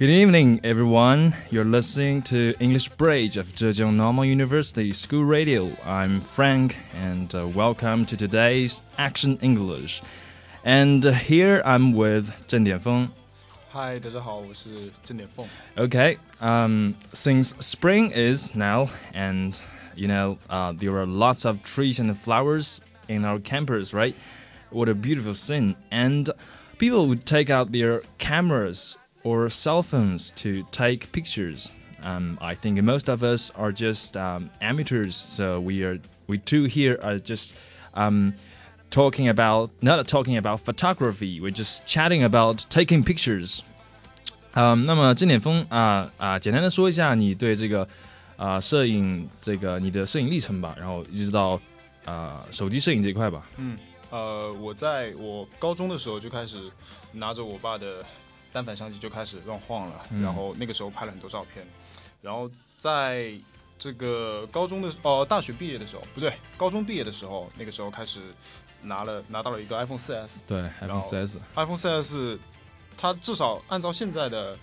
Good evening, everyone. You're listening to English Bridge of Zhejiang Normal University School Radio. I'm Frank, and uh, welcome to today's Action English. And uh, here I'm with Zheng Dianfeng. Hi，大家好，我是郑点凤。 Okay, um, since spring is now, and you know, uh, there are lots of trees and flowers in our campus, right? What a beautiful scene. And people would take out their cameras or cell phones to take pictures. Um, I think most of us are just um, amateurs, so we are we two here are just um, talking about not talking about photography. We're just chatting about taking pictures. 嗯，那么郑点峰啊啊，简单的说一下你对这个啊摄影这个你的摄影历程吧，然后一直到啊手机摄影这一块吧。嗯，呃，我在我高中的时候就开始拿着我爸的 单反相机就开始乱晃了，嗯。然后那个时候拍了很多照片，然后在这个高中的哦、大学毕业的时候，不对，高中毕业的时候，那个时候开始拿了拿到了一个 iPhone 4S，对然，iPhone 后 4S，iPhone 4S，它至少按照现在的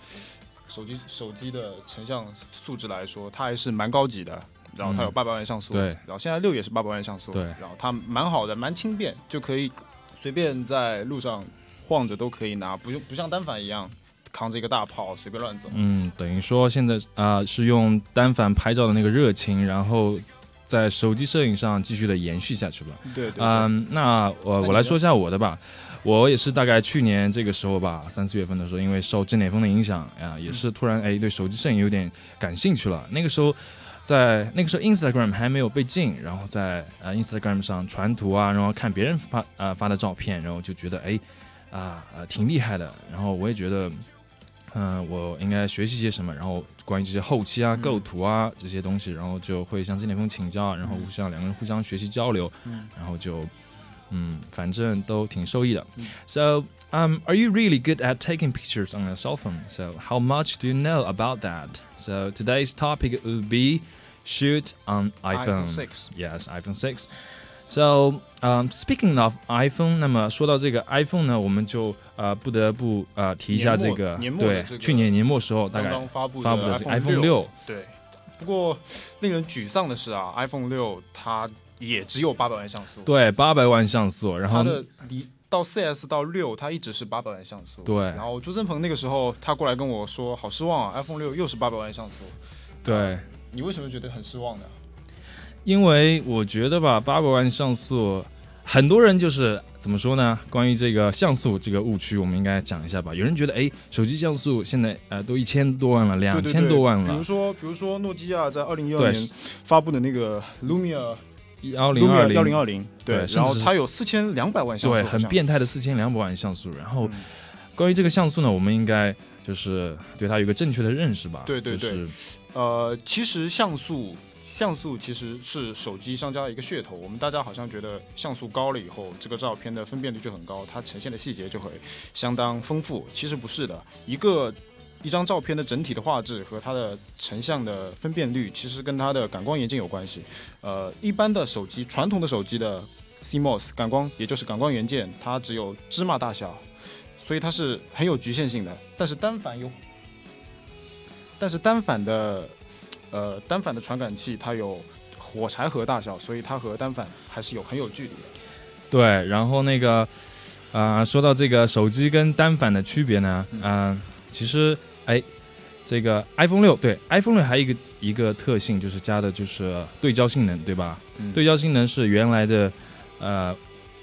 手机手机的成像素质来说，它还是蛮高级的。然后它有嗯。八百万像素，对。然后现在六也是八百万像素，对。然后它蛮好的，蛮轻便，就可以随便在路上晃着都可以拿，不用不像单反一样扛着一个大炮随便乱走。嗯，等于说现在啊、是用单反拍照的那个热情，然后在手机摄影上继续的延续下去吧。对对对，嗯，那我那我来说一下我的吧。我也是大概去年这个时候吧，三四月份的时候，因为受郑点风的影响啊，也是突然哎对手机摄影有点感兴趣了。那个时候在那个时候 Instagram 还没有被禁，然后在呃 Instagram 上传图啊，然后看别人发呃发的照片，然后就觉得哎啊呃挺厉害的，然后我也觉得。嗯、我应该学习些什么？然后关于这些后期啊、嗯构图啊这些东西，然后就会向郑点峰请教，然后互相两个人互相学习交流，嗯然后就，嗯，反正都挺受益的。嗯 So, um, are you really good at taking pictures on a cell phone? So, how much do you know about that? So, today's topic would be shoot on iPhone. iPhone 6 Yes, iPhone six. So, um, speaking of iPhone，那么说到这个 iPhone 呢，我们就呃不得不呃提一下这个对去年年末时候大刚概刚发布发布的 iPhone 六，对，不过令人沮丧的是啊，iPhone 六它也只有八百万像素，对八百万像素，然后它的离到 4S 到六，它一直是八百万像素。对然后朱振鹏那个时候他过来跟我说，好失望啊，iPhone 六又是八百万像素。对。你为什么觉得很失望呢？因为我觉得吧，八百万像素，很多人就是怎么说呢？关于这个像素这个误区，我们应该讲一下吧。有人觉得，哎，手机像素现在呃都一千多万了，两千多万了比如，说，比如说诺基亚在二零一二年发布的那个 Lumia 幺零二 Lumia 幺零零，二零，对然后它有四千两百万像素，对，很变态的四千两百万像素。然后嗯关于这个像素呢，我们应该就是对它有个正确的认识吧。对对对就是呃，其实像素像素其实是手机商家的一个噱头。我们大家好像觉得像素高了以后，这个照片的分辨率就很高，它呈现的细节就会相当丰富。其实不是的，一个一张照片的整体的画质和它的成像的分辨率，其实跟它的感光元件有关系。呃，一般的手机，传统的手机的 CMOS 感光，也就是感光元件，它只有芝麻大小，所以它是很有局限性的。但是单反有，但是单反的，呃，单反的传感器它有火柴盒大小，所以它和单反还是有很有距离的。对，然后那个，啊，说到这个手机跟单反的区别呢，嗯、其实，哎，这个 iPhone 六对 iPhone 六还有一个一个特性，就是加的就是对焦性能，对吧？嗯对焦性能是原来的，呃，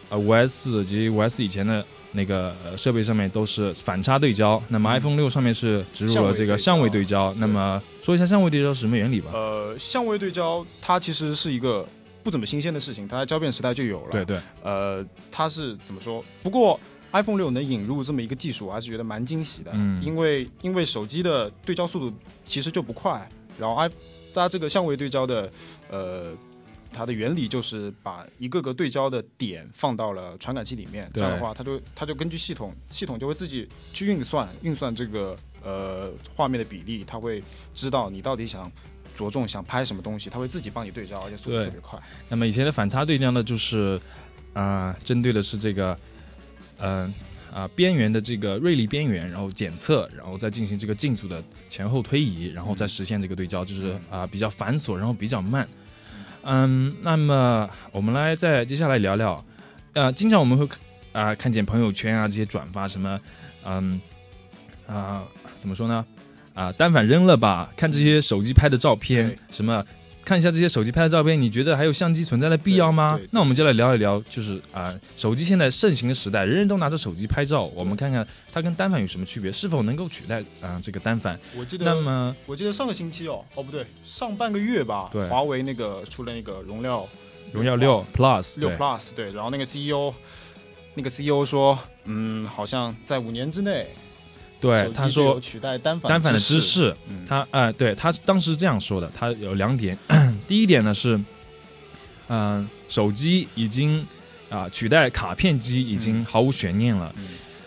呃五 S 及五 S 以前的那个呃设备上面都是反差对焦，那么嗯 iPhone 六上面是植入了这个相位对焦相位对焦。那么说一下相位对焦是什么原理吧？呃，相位对焦它其实是一个不怎么新鲜的事情，它在胶片时代就有了。对对，呃，它是怎么说？不过 iPhone 六能引入这么一个技术，我还是觉得蛮惊喜的。嗯因为因为手机的对焦速度其实就不快，然后 i 它这个相位对焦的呃。它的原理就是把一个个对焦的点放到了传感器里面，这样的话，它就它就根据系统，系统就会自己去运算运算这个呃画面的比例，它会知道你到底想着重想拍什么东西，它会自己帮你对焦，而且速度特别快。那么以前的反差对焦呢，就是啊、针对的是这个，嗯、啊边缘的这个锐利边缘，然后检测，然后再进行这个镜组的前后推移，然后再实现这个对焦，就是啊比较繁琐，然后比较慢。嗯，那么我们来再接下来聊聊，呃，经常我们会啊看见朋友圈啊这些转发什么，嗯啊怎么说呢？啊单反扔了吧？看这些手机拍的照片什么。看一下这些手机拍的照片，你觉得还有相机存在的必要吗？那我们就来聊一聊，就是啊，手机现在盛行的时代，人人都拿着手机拍照，我们看看它跟单反有什么区别，是否能够取代啊这个单反？我记得那么我记得上个星期哦，哦不对，上半个月吧，对华为那个出了那个荣耀荣耀六 Plus 六 Plus，对，然后那个 CEO 那个 CEO 说，嗯，好像在五年之内，对他说取代单反单反的知知，识，嗯，他哎、对他当时这样说的，他有两点，第一点呢是，嗯、手机已经啊、取代卡片机已经毫无悬念了。嗯。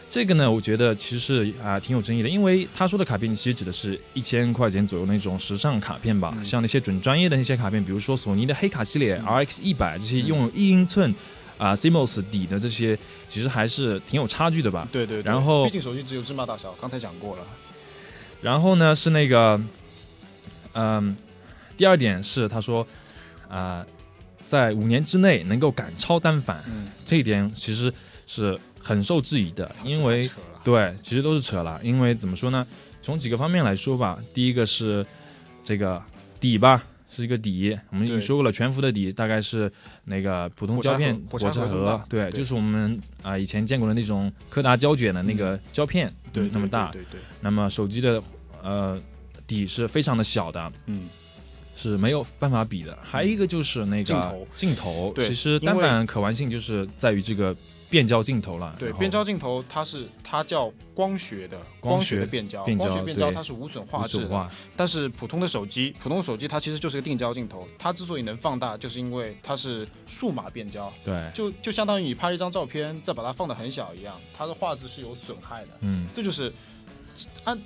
这个呢，我觉得其实是啊、挺有争议的，因为他说的卡片其实指的是一千块钱左右那种时尚卡片吧，嗯。像那些准专业的那些卡片，比如说索尼的黑卡系列、嗯。RX 一百这些拥有一英寸啊、CMOS 底的这些，其实还是挺有差距的吧。对对对，然后毕竟手机只有芝麻大小，刚才讲过了，然后呢是那个，嗯，第二点是他说，啊、在五年之内能够赶超单反，嗯，这一点其实是很受质疑的，因为对，其实都是扯了。因为怎么说呢？从几个方面来说吧，第一个是这个底吧，是一个底，我们已经说过了，全幅的底大概是那个普通胶片火柴盒对，就是我们啊、以前见过的那种柯达胶卷的那个胶片，对嗯那么大。对对对，那么手机的呃底是非常的小的，嗯，是没有办法比的。还有一个就是那个镜头。镜头对其实单反可玩性就是在于这个变焦镜头了。对，变焦镜头它是它叫光学的光学学的变焦，光学变焦它是无损画质但是普通的手机，普通的手机它其实就是个定焦镜头，它之所以能放大，就是因为它是数码变焦，对，就就相当于你拍一张照片，再把它放得很小一样，它的画质是有损害的。嗯，这就是按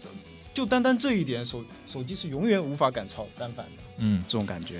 就单单这一点，手手机是永远无法赶超单反的嗯，这种感觉。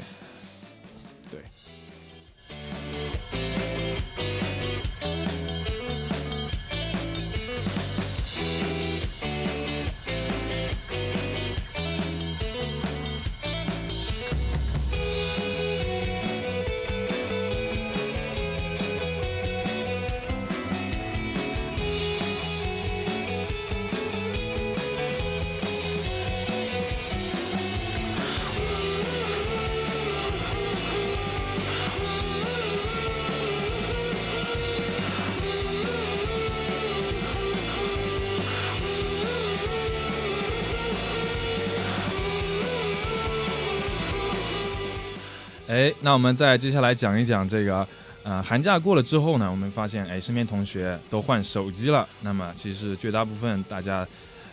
哎，那我们再接下来讲一讲这个，呃，寒假过了之后呢，我们发现，哎，身边同学都换手机了。那么其实绝大部分大家，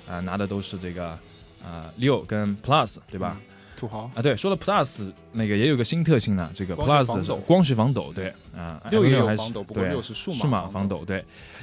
呃，拿的都是这个，呃，六跟 Plus，对吧？土豪啊，对，说了 Plus 那个也有个新特性呢，这个 Plus 是光学防抖，对，啊、六也有防抖，不过对六是数数码防防抖，对。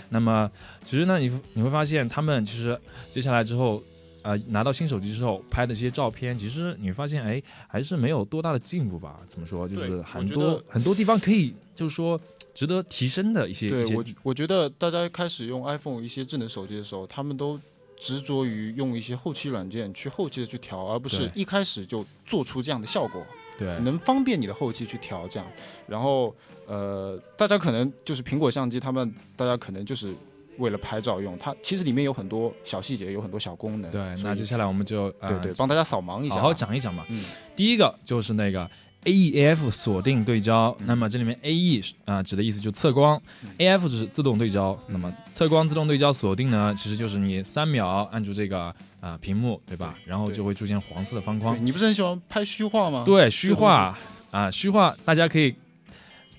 那么其实呢，你你会发现他们其实接下来之后，呃，拿到新手机之后拍的这些照片，其实你会发现，哎，还是没有多大的进步吧？怎么说？就是很多很多地方可以，就是说值得提升的一些一些对我，我觉得大家开始用 iPhone 一些智能手机的时候，他们都执着于用一些后期软件去后期的去调，而不是一开始就做出这样的效果，对能方便你的后期去调这样。然后呃，大家可能就是苹果相机，他们大家可能就是为了拍照用，它其实里面有很多小细节，有很多小功能。对。那接下来我们就呃对对，帮大家扫盲一下，好好。讲一讲吧。嗯，第一个就是那个 AEF 锁定对焦，那么这里面 AE 啊、指的意思就是测光、a f 就是自动对焦。那么测光自动对焦锁定呢，其实就是你三秒按住这个啊、屏幕，对吧？然后就会出现黄色的方框。你不是很喜欢拍虚化吗？对，虚化啊，虚化，大家可以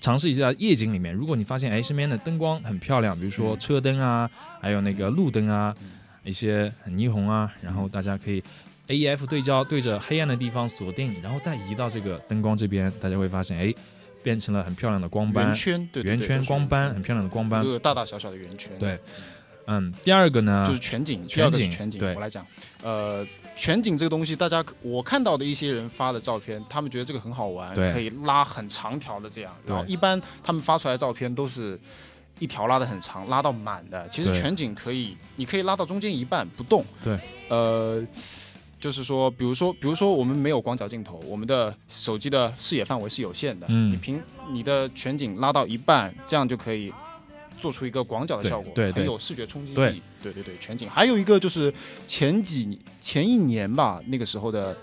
尝试一下夜景里面，如果你发现哎身边的灯光很漂亮，比如说嗯车灯啊，还有那个路灯啊，一些很霓虹啊，然后大家可以 AEF 对焦对着黑暗的地方锁定，然后再移到这个灯光这边，大家会发现哎变成了很漂亮的光斑圆，圈，对对对圆圈光斑，圈很漂亮的光斑大大小小的圆圈。对嗯，第二个呢，就是全景全景。对我来讲，呃，全景这个东西，大家我看到的一些人发的照片，他们觉得这个很好玩，可以拉很长条的这样。然后一般他们发出来的照片都是一条拉的很长，拉到满的。其实全景可以，你可以拉到中间一半不动。对，呃，就是说，比如说，比如说我们没有广角镜头，我们的手机的视野范围是有限的。嗯你平你的全景拉到一半，这样就可以做出一个广角的效果，对对很有视觉冲击力。对对对对，全景。还有一个就是前几前一年吧，那个时候的，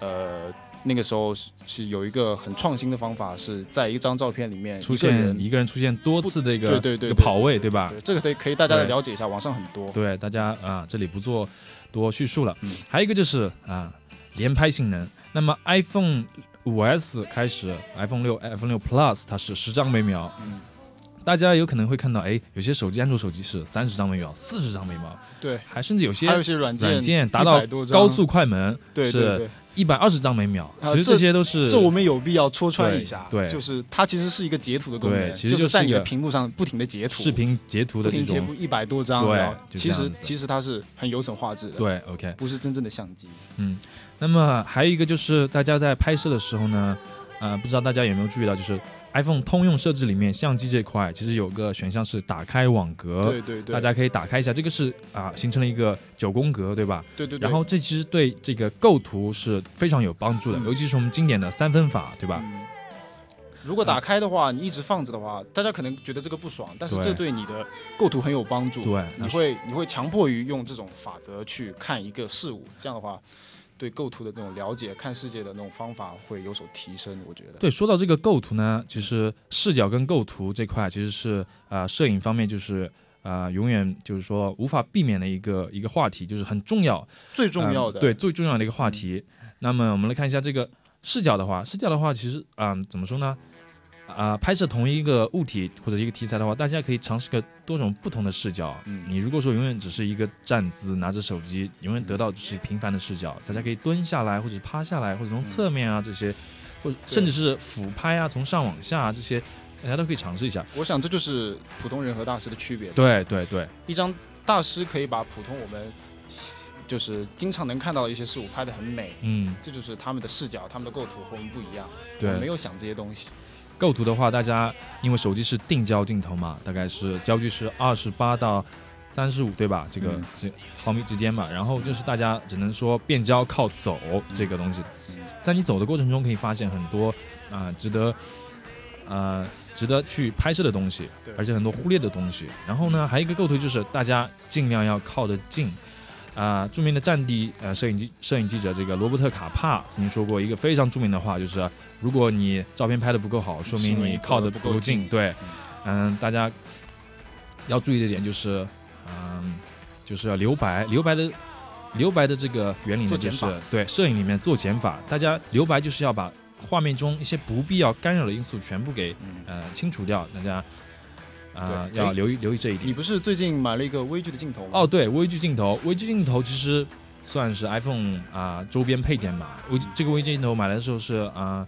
呃。那个时候是是有一个很创新的方法，是在一张照片里面出现一个人出现多次的一个对对对跑位，对吧？对，这个可以可以大家来了解一下，网上很多。对，大家啊，这里不做多叙述了。嗯还有一个就是啊，连拍性能。那么 iPhone 五 S 开始，iPhone 六、iPhone 六 Plus 它是十张每秒。嗯，大家有可能会看到，哎，有些手机安卓手机是三十张每秒、四十张每秒，对，还甚至有些还有些软件软件达到100多张高速快门对对是对，一百二十张每秒。其实啊这这些都是这我们有必要戳穿一下。对对就是它其实是一个截图的功能，对其实就在你的屏幕上不停的截图，视频截图的这种停截图。一百多张，对其实其实它是很有损画质的，，对，OK。不是真正的相机。嗯，那么还有一个就是大家在拍摄的时候呢，呃，不知道大家有没有注意到，就是 iPhone 通用设置里面相机这块其实有个选项是打开网格，对对对，大家可以打开一下，这个是啊、形成了一个九宫格，对吧？对对对，然后这其实对这个构图是非常有帮助的，嗯尤其是我们经典的三分法，对吧？嗯如果打开的话，你一直放着的话，大家可能觉得这个不爽，但是这对你的构图很有帮助。对你会你会强迫于用这种法则去看一个事物，这样的话，对构图的那种了解、看世界的那种方法会有所提升。我觉得。对，说到这个构图呢，其实视角跟构图这块其实是啊、呃摄影方面就是啊、呃永远就是说无法避免的一个一个话题，就是很重要。最重要的、嗯对最重要的一个话题。那么我们来看一下这个视角的话，视角的话，其实啊、怎么说呢？啊、拍摄同一个物体或者一个题材的话，大家可以尝试个多种不同的视角。嗯你如果说永远只是一个站姿拿着手机，永远得到就是平凡的视角，大家可以蹲下来，或者趴下来，或者从侧面啊这些，或者甚至是俯拍啊，从上往下、啊、这些，大家都可以尝试一下。我想这就是普通人和大师的区别。对对对一张大师可以把普通我们就是经常能看到的一些事物拍得很美，嗯，这就是他们的视角、他们的构图和我们不一样。对没有想这些东西。构图的话，大家因为手机是定焦镜头嘛，大概是焦距是二十八到三十五，对吧？这个嗯这毫米之间嘛。然后就是大家只能说变焦靠走这个东西，嗯在你走的过程中可以发现很多啊、值得呃值得去拍摄的东西，而且很多忽略的东西。然后呢，还有一个构图就是大家尽量要靠得近。啊、著名的战地呃摄影记摄影记者这个罗伯特卡帕曾经说过一个非常著名的话，就是如果你照片拍的不够好，说明你你靠的不够近。对，嗯，大家要注意的点就是，嗯，就是要留白。留白的留白的这个原理呢，就是做减法对摄影里面做减法。大家留白就是要把画面中一些不必要干扰的因素全部给嗯，呃清除掉。大家啊、要留意留意这一点你。不是最近买了一个微距的镜头吗？哦，，对，微距镜头，微距镜头其实算是 iPhone 啊、周边配件吧。微这个微距镜头买来的时候是啊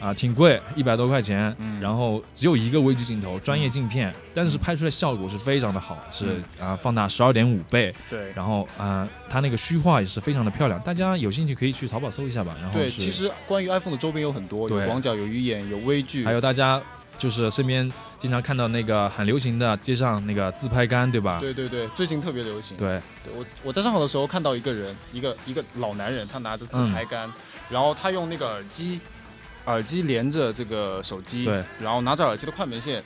啊、挺贵，一百多块钱，嗯然后只有一个微距镜头，专业镜片，但是拍出来效果是非常的好，是啊、放大十二点五倍，对。然后啊、它那个虚化也是非常的漂亮，大家有兴趣可以去淘宝搜一下吧。然后对，其实关于 iPhone 的周边有很多，有对广角、有鱼眼、有微距，还有大家就是身边经常看到那个很流行的街上那个自拍杆，对吧？对对对，最近特别流行。对对我我在上海的时候看到一个人，一个一个老男人，他拿着自拍杆，嗯然后他用那个耳机，耳机连着这个手机，对，然后拿着耳机的快门线。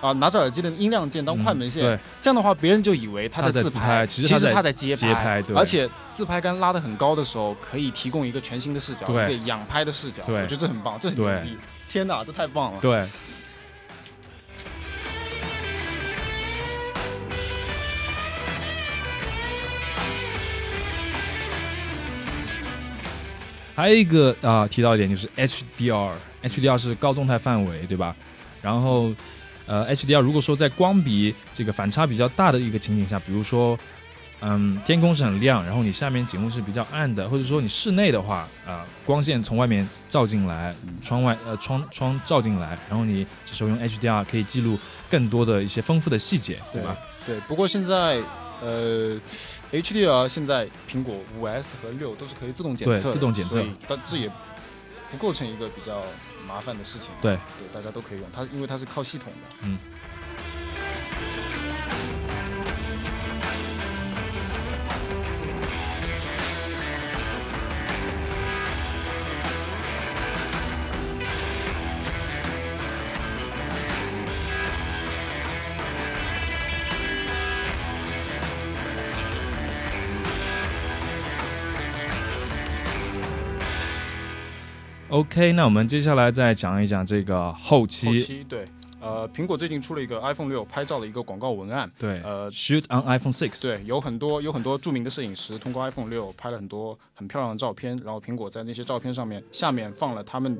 啊，拿着耳机的音量键当快门线，嗯对这样的话，别人就以为他他在自自拍其其实他在街街拍对而且自拍杆拉得很高的时候，可以提供一个全新的视角，对仰拍的视角，对我觉得这很棒，这很牛逼！天哪，这太棒了！对。还有一个啊、提到一点就是 HDR，HDR 是高动态范围，对吧？然后，呃，HDR 如果说在光比这个反差比较大的一个情景下，比如说，嗯，天空是很亮，然后你下面景物是比较暗的，或者说你室内的话，啊、光线从外面照进来，窗外呃窗窗照进来，然后你这时候用 HDR 可以记录更多的一些丰富的细节，对吧？对，不过现在呃，HDR 现在苹果五 S 和六都是可以自动检测，对自动检测所以但这也不构成一个比较麻烦的事情。对对，大家都可以用它，因为它是靠系统的。嗯。OK，那我们接下来再讲一讲这个后期。后期对，呃，苹果最近出了一个 iPhone 六拍照的一个广告文案。对，呃，Shoot on iPhone Six。对，有很多有很多著名的摄影师通过 iPhone 六拍了很多很漂亮的照片，然后苹果在那些照片上面下面放了他们。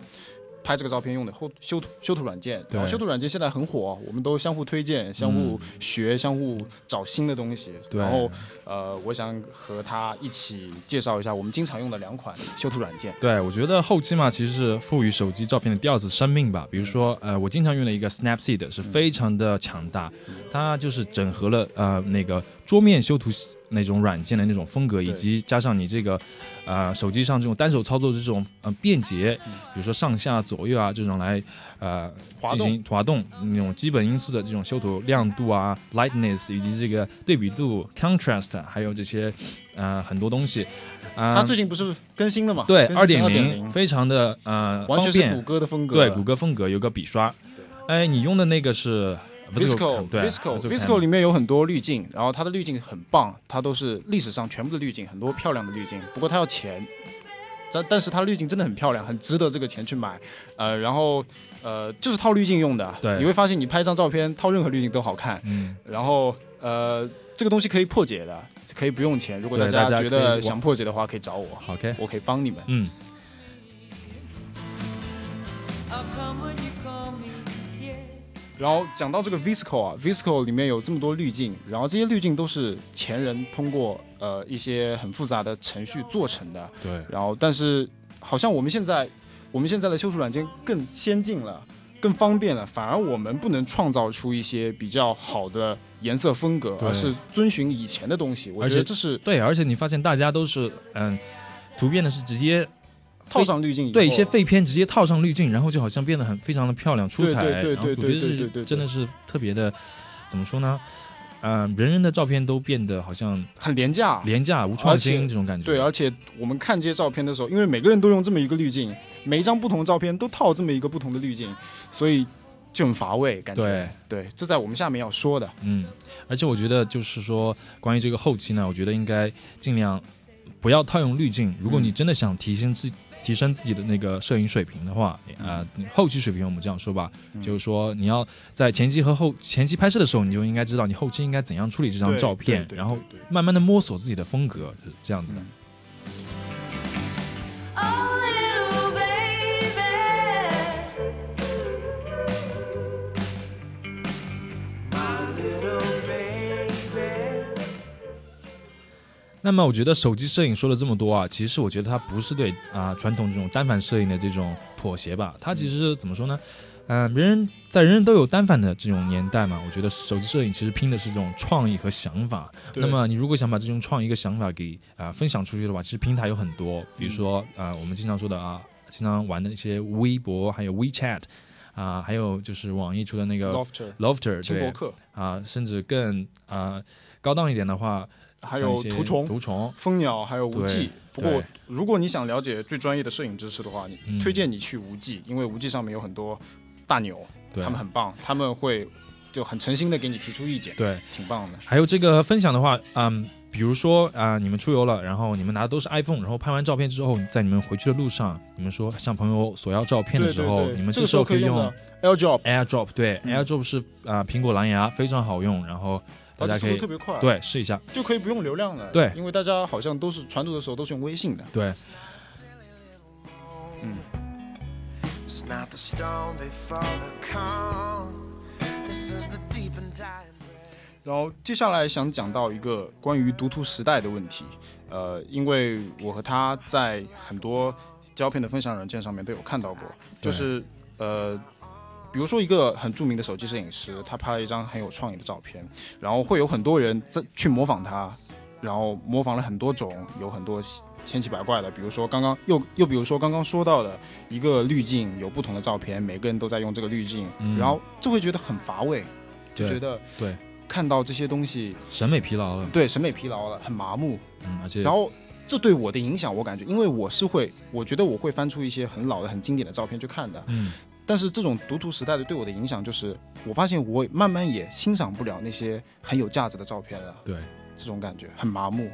拍这个照片用的后修图修图软件，然后修图软件现在很火，我们都相互推荐、相互学、相互找新的东西。然后，呃，我想和他一起介绍一下我们经常用的两款修图软件。对，我觉得后期嘛，其实是赋予手机照片的第二次生命吧。比如说，呃，我经常用的一个 Snapseed 是非常的强大，它就是整合了呃那个桌面修图。那种软件的那种风格，以及加上你这个，呃，手机上这种单手操作的这种呃便捷，比如说上下左右啊这种来呃进行滑动那种基本因素的这种修图亮度啊，lightness 以及这个对比度 contrast，还有这些呃很多东西啊。它最近不是更新了吗？对，二点零非常的呃完全是谷歌的风格。对，谷歌风格有个笔刷。哎，你用的那个是？Visco，Visco，Visco 里面有很多滤镜，然后它的滤镜很棒，它都是历史上全部的滤镜，很多漂亮的滤镜。不过它要钱，但但是它的滤镜真的很漂亮，很值得这个钱去买。呃，然后呃，就是套滤镜用的。对，你会发现你拍一张照片套任何滤镜都好看。嗯。然后呃，这个东西可以破解的，可以不用钱。如果大家觉得想破解的话，可以找我。OK，我可以帮你们。嗯。然后讲到这个 Visco 啊，Visco 里面有这么多滤镜，然后这些滤镜都是前人通过呃一些很复杂的程序做成的。对。然后，但是好像我们现在我们现在的修图软件更先进了，更方便了，反而我们不能创造出一些比较好的颜色风格，而是遵循以前的东西。我觉得这是对，而且你发现大家都是嗯，图片的是直接。套上滤镜，对一些废片直接套上滤镜，然后就好像变得很非常的漂亮出彩。对对对对对对，真的是特别的，怎么说呢？呃，人人的照片都变得好像很廉价，廉价无创新这种感觉。对，而且我们看这些照片的时候，因为每个人都用这么一个滤镜，每一张不同的照片都套这么一个不同的滤镜，所以就很乏味感觉。对对，这在我们下面要说的。嗯，而且我觉得就是说，关于这个后期呢，我觉得应该尽量不要套用滤镜。如果你真的想提升自提升自己的那个摄影水平的话，啊，后期水平我们这样说吧，就是说你要在前期和后前期拍摄的时候，你就应该知道你后期应该怎样处理这张照片，然后慢慢的摸索自己的风格，是这样子的。那么我觉得手机摄影说了这么多啊，其实我觉得它不是对啊传统这种单反摄影的这种妥协吧？它其实怎么说呢？嗯，人人在人人都有单反的这种年代嘛，我觉得手机摄影其实拼的是这种创意和想法。那么你如果想把这种创意和想法给啊分享出去的话，其实平台有很多，比如说啊我们经常说的啊，经常玩的一些微博，还有 WeChat，啊还有就是网易出的那个 Lofter，对，啊甚至更啊高档一点的话。还有图虫、图虫、蜂鸟，还有无忌。不过，如果你想了解最专业的摄影知识的话，你推荐你去无忌，因为无忌上面有很多大牛，他们很棒，他们会就很诚心的给你提出意见，对，挺棒的。还有这个分享的话，嗯，比如说啊，你们出游了，然后你们拿的都是 iPhone，然后拍完照片之后，在你们回去的路上，你们说向朋友索要照片的时候，你们这时候可以用 AirDrop，AirDrop，对，AirDrop 是啊，苹果蓝牙非常好用，然后。大家可以特别快，对，试一下就可以不用流量了。对，因为大家好像都是传图的时候都是用微信的。对，嗯。然后接下来想讲到一个关于读图时代的问题，呃，因为我和他在很多胶片的分享软件上面都有看到过，就是呃。比如说一个很著名的手机摄影师，他拍了一张很有创意的照片，然后会有很多人在去模仿他，然后模仿了很多种，有很多千奇百怪的。比如说刚刚又又比如说刚刚说到的一个滤镜，有不同的照片，每个人都在用这个滤镜，然后就会觉得很乏味，就觉得对看到这些东西审美疲劳了，对审美疲劳了，很麻木。嗯，而且然后这对我的影响，我感觉，因为我是会，我觉得我会翻出一些很老的、很经典的照片去看的。嗯。但是这种读图时代的对我的影响，就是我发现我慢慢也欣赏不了那些很有价值的照片了。对，这种感觉很麻木。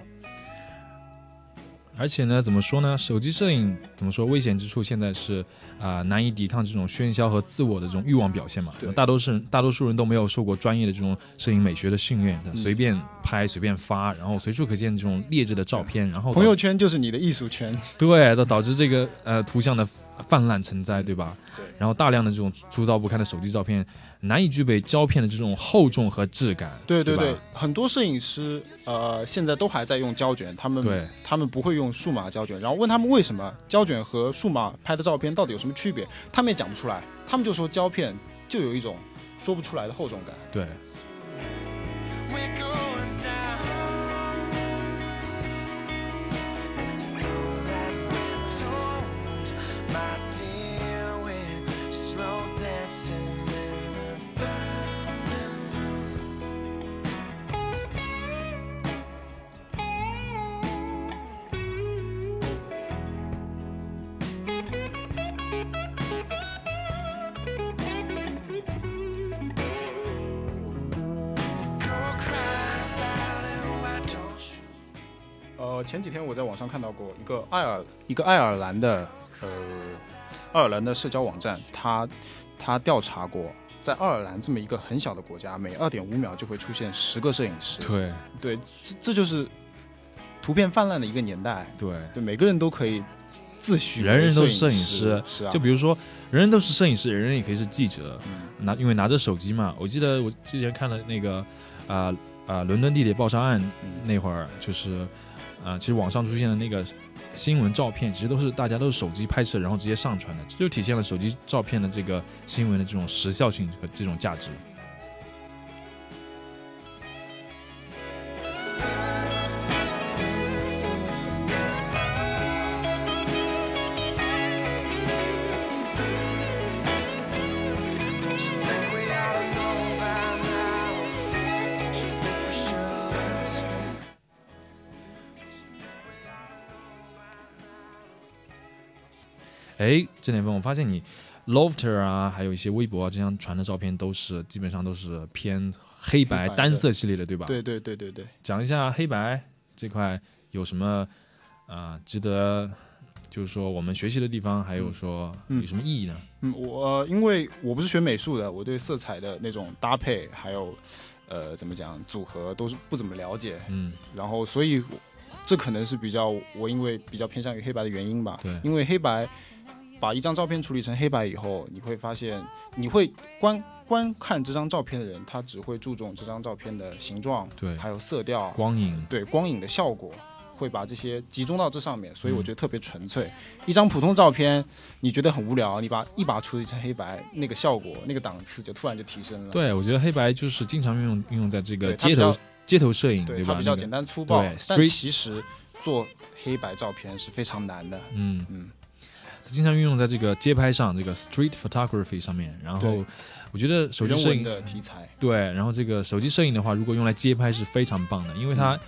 而且呢，怎么说呢？手机摄影怎么说？危险之处现在是啊、难以抵抗这种喧嚣和自我的这种欲望表现嘛。对大多数人大多数人都没有受过专业的这种摄影美学的训练，嗯随便拍随便发，然后随处可见这种劣质的照片，然后朋友圈就是你的艺术圈。对，都导致这个呃图像的泛滥成灾，对吧？对然后大量的这种粗糙不堪的手机照片，难以具备胶片的这种厚重和质感。对对对对，很多摄影师呃现在都还在用胶卷，他们对他们不会用数码胶卷，然后问他们为什么胶卷和数码拍的照片到底有什么区别，他们也讲不出来，他们就说胶片就有一种说不出来的厚重感。对，呃，前几天我在网上看到过一个爱尔一个爱尔兰的呃爱尔兰的社交网站，他他调查过，在爱尔兰这么一个很小的国家，每二点五秒就会出现十个摄影师。对，对，这这就是图片泛滥的一个年代。对。对，每个人都可以自诩人人都是是摄影师师，是啊，就比如说，人人都是摄影师，人人也可以是记者。嗯拿因为拿着手机嘛，我记得我之前看了那个啊啊、伦敦地铁爆炸案嗯那会儿，就是啊、其实网上出现的那个新闻照片，其实都是大家都是手机拍摄，然后直接上传的，这就体现了手机照片的这个新闻的这种时效性和这种价值。这点份我发现你 Lofter 啊，还有一些微博啊，这样传的照片都是基本上都是偏黑白单色系列的，对吧？对对对对对，讲一下黑白这块有什么啊、值得就是说我们学习的地方，还有说嗯有什么意义呢？嗯，我、呃因为我不是学美术的，我对色彩的那种搭配还有呃怎么讲组合都是不怎么了解，嗯，然后所以这可能是比较我因为比较偏向于黑白的原因吧。对因为黑白把一张照片处理成黑白以后，你会发现你会观观看这张照片的人，他只会注重这张照片的形状，对还有色调，光影，对光影的效果，会把这些集中到这上面，所以我嗯觉得特别纯粹。一张普通照片，你觉得很无聊，你把一把处理成黑白，那个效果、那个档次就突然就提升了。对我觉得黑白就是经常运用运用在这个街头街头摄影，吧？对它比较简单粗暴对，但其实做黑白照片是非常难的。嗯嗯，它经常运用在这个街拍上，这个 street photography 上面。然后我觉得手机摄影的题材，对，然后这个手机摄影的话，如果用来街拍是非常棒的，因为它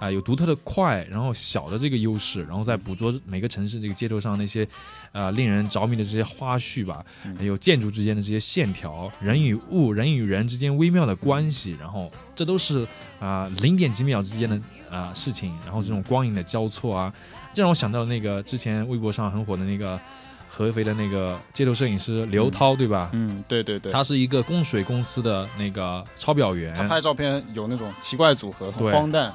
啊、有独特的快，然后小的这个优势，然后再捕捉每个城市这个街头上那些啊、令人着迷的这些花絮吧，嗯还有建筑之间的这些线条，人与物、人与人之间微妙的关系，然后这都是啊零、点几秒之间的啊、事情，然后这种光影的交错啊，这让我想到那个之前微博上很火的那个合肥的那个街头摄影师刘涛，对吧？嗯，对对对，他是一个供水公司的那个抄表员，他拍照片有那种奇怪组合，很对荒诞，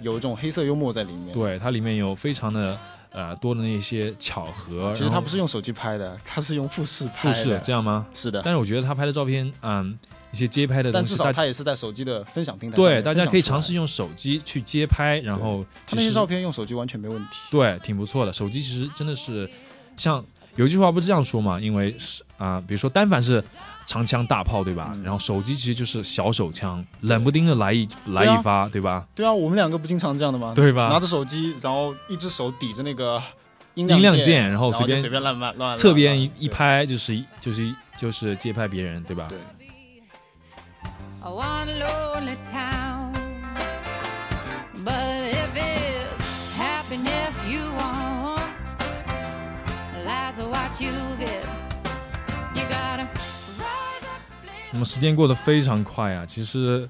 有一种黑色幽默在里面。，对，它里面有非常的呃多的那些巧合。其实他不是用手机拍的，他是用富士拍的。复视这样吗？是的，但是我觉得他拍的照片，嗯，一些街拍的东西，但至少他也是在手机的分享平台上对大家可以尝试用手机去街拍，然后其实他那些照片用手机完全没问题。对挺不错的。手机其实真的是像有句话不是这样说嘛？因为是啊、比如说单反是长枪大炮，对吧？嗯然后手机其实就是小手枪，冷不丁的来一来一发，对吧？对啊，我们两个不经常这样的吗？对吧？拿着手机，然后一只手抵着那个音键，量键，然后随便随便乱乱乱，侧边一一，拍就是就是就是街拍别人，对吧？对，one lonely town. But if it's happiness you want, 那么 时间过得非常快啊，其实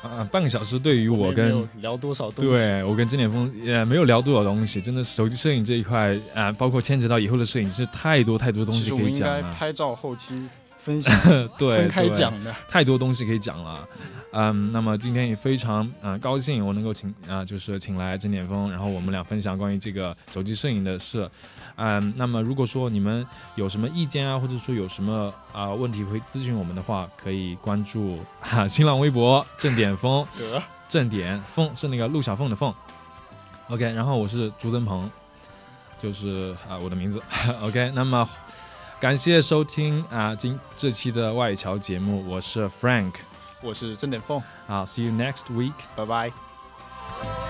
啊、半个小时对于我跟有聊多少东西，对我跟真点峰也没有聊多少东西，真的是手机摄影这一块啊、包括牵扯到以后的摄影师，太多太多东西可以们应该。拍照后期分享 对，分开讲的。太多东西可以讲了。嗯，那么今天也非常啊、高兴，我能够请啊、就是请来郑点峰，然后我们俩分享关于这个手机摄影的事。嗯，那么如果说你们有什么意见啊，或者说有什么啊、问题会咨询我们的话，可以关注哈、新浪微博郑点峰，得，正点峰是那个陆小凤的凤。OK，然后我是朱增鹏，就是啊、我的名字。OK，那么感谢收听啊，今这期的外侨节目，我是 Frank，我是郑点凤。好，see you next week，拜拜。